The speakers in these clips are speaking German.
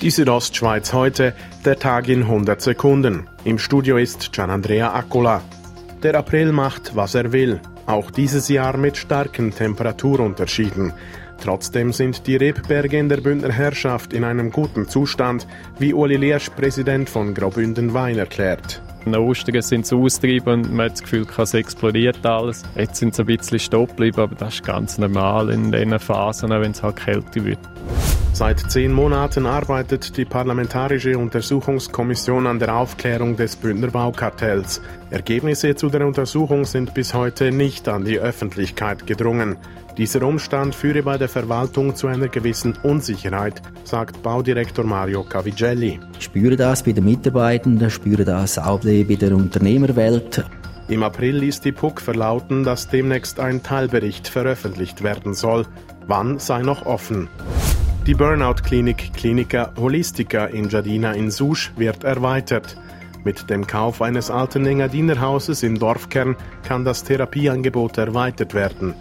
Die Südostschweiz heute, der Tag in 100 Sekunden. Im Studio ist Gianandrea Accola. Der April macht, was er will. Auch dieses Jahr mit starken Temperaturunterschieden. Trotzdem sind die Rebberge in der Bündner Herrschaft in einem guten Zustand, wie Uli Liersch, Präsident von Graubünden Wein, erklärt. In Ostern sind sie austrieben und man hat das Gefühl, es explodiert alles. Jetzt sind sie ein bisschen stopp geblieben, aber das ist ganz normal in diesen Phasen, wenn es halt kälter wird. Seit zehn Monaten arbeitet die Parlamentarische Untersuchungskommission an der Aufklärung des Bündner Baukartells. Ergebnisse zu der Untersuchung sind bis heute nicht an die Öffentlichkeit gedrungen. Dieser Umstand führe bei der Verwaltung zu einer gewissen Unsicherheit, sagt Baudirektor Mario Cavigelli. Ich spüre das bei den Mitarbeitenden, ich spüre das auch bei der Unternehmerwelt. Im April ließ die PUC verlauten, dass demnächst ein Teilbericht veröffentlicht werden soll. Wann sei noch offen. Die Burnout-Klinik Klinika Holistica in Jadina in Susch wird erweitert. Mit dem Kauf eines alten Engadiner-Hauses im Dorfkern kann das Therapieangebot erweitert werden.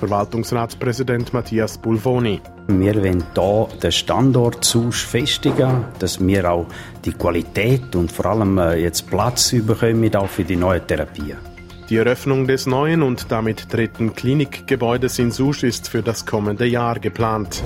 Verwaltungsratspräsident Matthias Bulvoni. Wir wollen hier den Standort Susch festigen, dass wir auch die Qualität und vor allem äh, jetzt Platz bekommen auch für die neuen Therapien. Die Eröffnung des neuen und damit dritten Klinikgebäudes in Susch ist für das kommende Jahr geplant.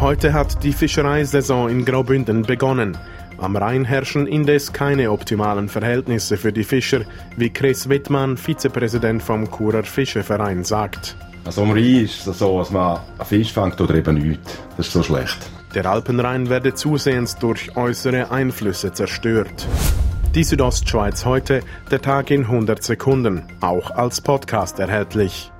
Heute hat die Fischereisaison in Graubünden begonnen. Am Rhein herrschen indes keine optimalen Verhältnisse für die Fischer, wie Chris Wittmann, Vizepräsident vom Churer Fischerverein, sagt. Also am Rhein ist es so, dass man einen Fisch fängt oder eben nichts. Das ist so schlecht. Der Alpenrhein werde zusehends durch äußere Einflüsse zerstört. Die Südostschweiz heute, der Tag in 100 Sekunden, auch als Podcast erhältlich.